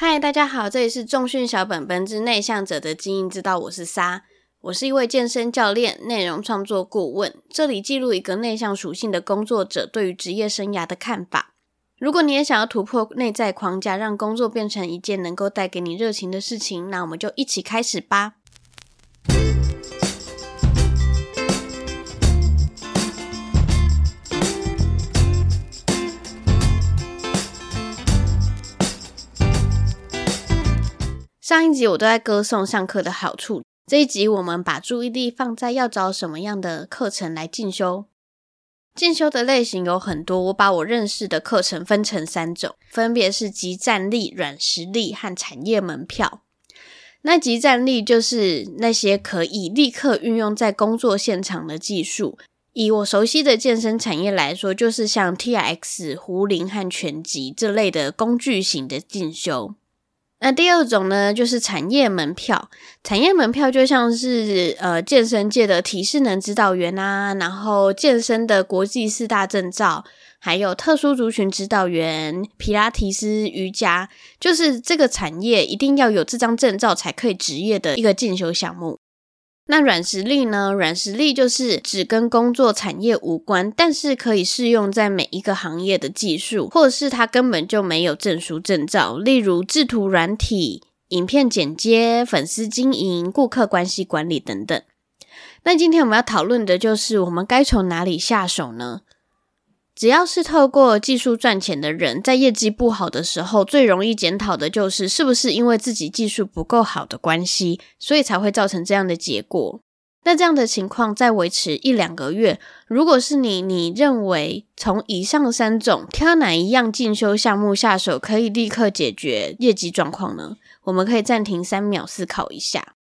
嗨，大家好，这里是重训小本本之内向者的经营之道，我是沙，我是一位健身教练、内容创作顾问，这里记录一个内向属性的工作者对于职业生涯的看法。如果你也想要突破内在框架，让工作变成一件能够带给你热情的事情，那我们就一起开始吧。上一集我都在歌颂上课的好处，这一集我们把注意力放在要找什么样的课程来进修。进修的类型有很多，我把我认识的课程分成三种，分别是集战力、软实力和产业门票。那集战力就是那些可以立刻运用在工作现场的技术。以我熟悉的健身产业来说，就是像 T X、壶铃和拳击这类的工具型的进修。那第二种呢，就是产业门票。产业门票就像是呃健身界的体适能指导员啊，然后健身的国际四大证照，还有特殊族群指导员、皮拉提斯、瑜伽，就是这个产业一定要有这张证照才可以执业的一个进修项目。那软实力呢？软实力就是只跟工作产业无关，但是可以适用在每一个行业的技术，或者是它根本就没有证书证照，例如制图软体、影片剪接、粉丝经营、顾客关系管理等等。那今天我们要讨论的就是我们该从哪里下手呢？只要是透过技术赚钱的人，在业绩不好的时候，最容易检讨的就是是不是因为自己技术不够好的关系，所以才会造成这样的结果。那这样的情况再维持一两个月，如果是你，你认为从以上三种挑哪一样进修项目下手，可以立刻解决业绩状况呢？我们可以暂停三秒思考一下。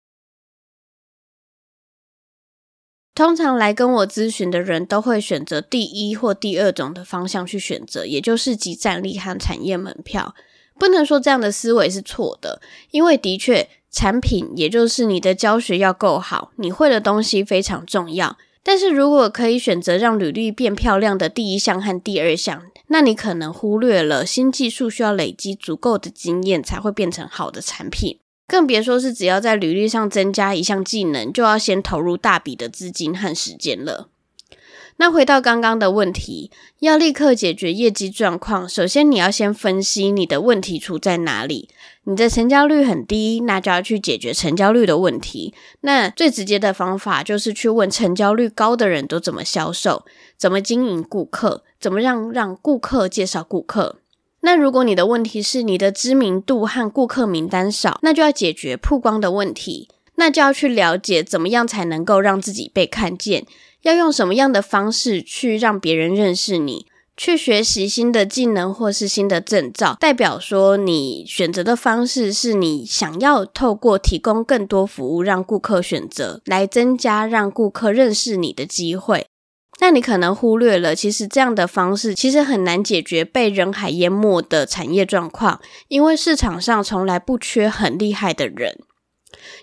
通常来跟我咨询的人都会选择第一或第二种的方向去选择，也就是集战力和产业门票。不能说这样的思维是错的，因为的确产品也就是你的教学要够好，你会的东西非常重要。但是如果可以选择让履历变漂亮的第一项和第二项，那你可能忽略了新技术需要累积足够的经验才会变成好的产品。更别说是只要在履历上增加一项技能，就要先投入大笔的资金和时间了。那回到刚刚的问题，要立刻解决业绩状况，首先你要先分析你的问题出在哪里。你的成交率很低，那就要去解决成交率的问题。那最直接的方法就是去问成交率高的人都怎么销售，怎么经营顾客，怎么让让顾客介绍顾客。那如果你的问题是你的知名度和顾客名单少，那就要解决曝光的问题，那就要去了解怎么样才能够让自己被看见，要用什么样的方式去让别人认识你，去学习新的技能或是新的证照，代表说你选择的方式是你想要透过提供更多服务让顾客选择，来增加让顾客认识你的机会。那你可能忽略了，其实这样的方式其实很难解决被人海淹没的产业状况，因为市场上从来不缺很厉害的人。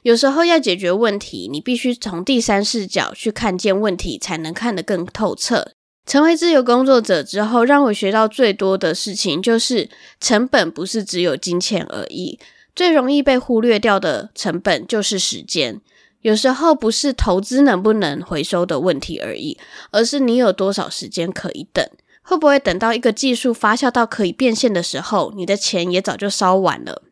有时候要解决问题，你必须从第三视角去看见问题，才能看得更透彻。成为自由工作者之后，让我学到最多的事情就是，成本不是只有金钱而已，最容易被忽略掉的成本就是时间。有时候不是投资能不能回收的问题而已，而是你有多少时间可以等，会不会等到一个技术发酵到可以变现的时候，你的钱也早就烧完了。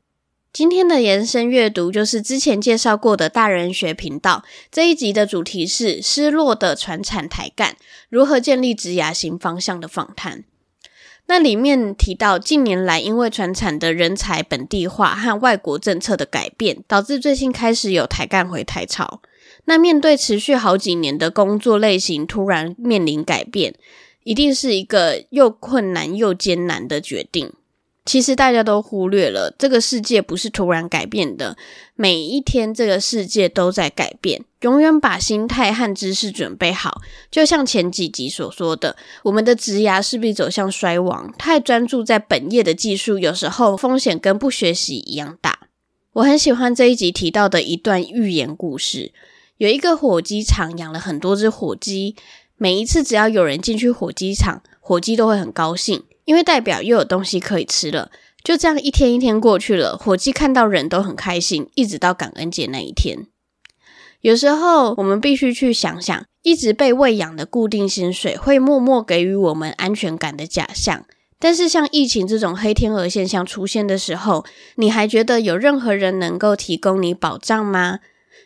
今天的延伸阅读就是之前介绍过的大人学频道这一集的主题是失落的传产台干如何建立职涯型方向的访谈。那里面提到，近年来因为传产的人才本地化和外国政策的改变，导致最近开始有台干回台潮。那面对持续好几年的工作类型突然面临改变，一定是一个又困难又艰难的决定。其实大家都忽略了，这个世界不是突然改变的，每一天这个世界都在改变。永远把心态和知识准备好，就像前几集所说的，我们的职涯势必走向衰亡。太专注在本业的技术，有时候风险跟不学习一样大。我很喜欢这一集提到的一段寓言故事：有一个火鸡场养了很多只火鸡，每一次只要有人进去火鸡场，火鸡都会很高兴。因为代表又有东西可以吃了，就这样一天一天过去了，伙计看到人都很开心，一直到感恩节那一天。有时候我们必须去想想，一直被喂养的固定薪水会默默给予我们安全感的假象。但是像疫情这种黑天鹅现象出现的时候，你还觉得有任何人能够提供你保障吗？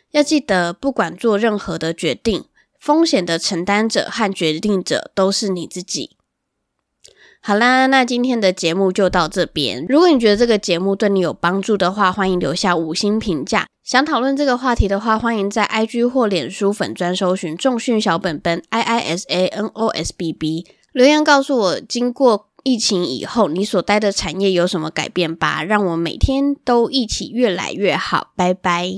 要记得，不管做任何的决定，风险的承担者和决定者都是你自己。好啦，那今天的节目就到这边。如果你觉得这个节目对你有帮助的话，欢迎留下五星评价。想讨论这个话题的话，欢迎在 IG 或脸书粉专搜寻“重训小本本 ”（I I S A N O S B B），留言告诉我，经过疫情以后，你所待的产业有什么改变吧，让我每天都一起越来越好。拜拜。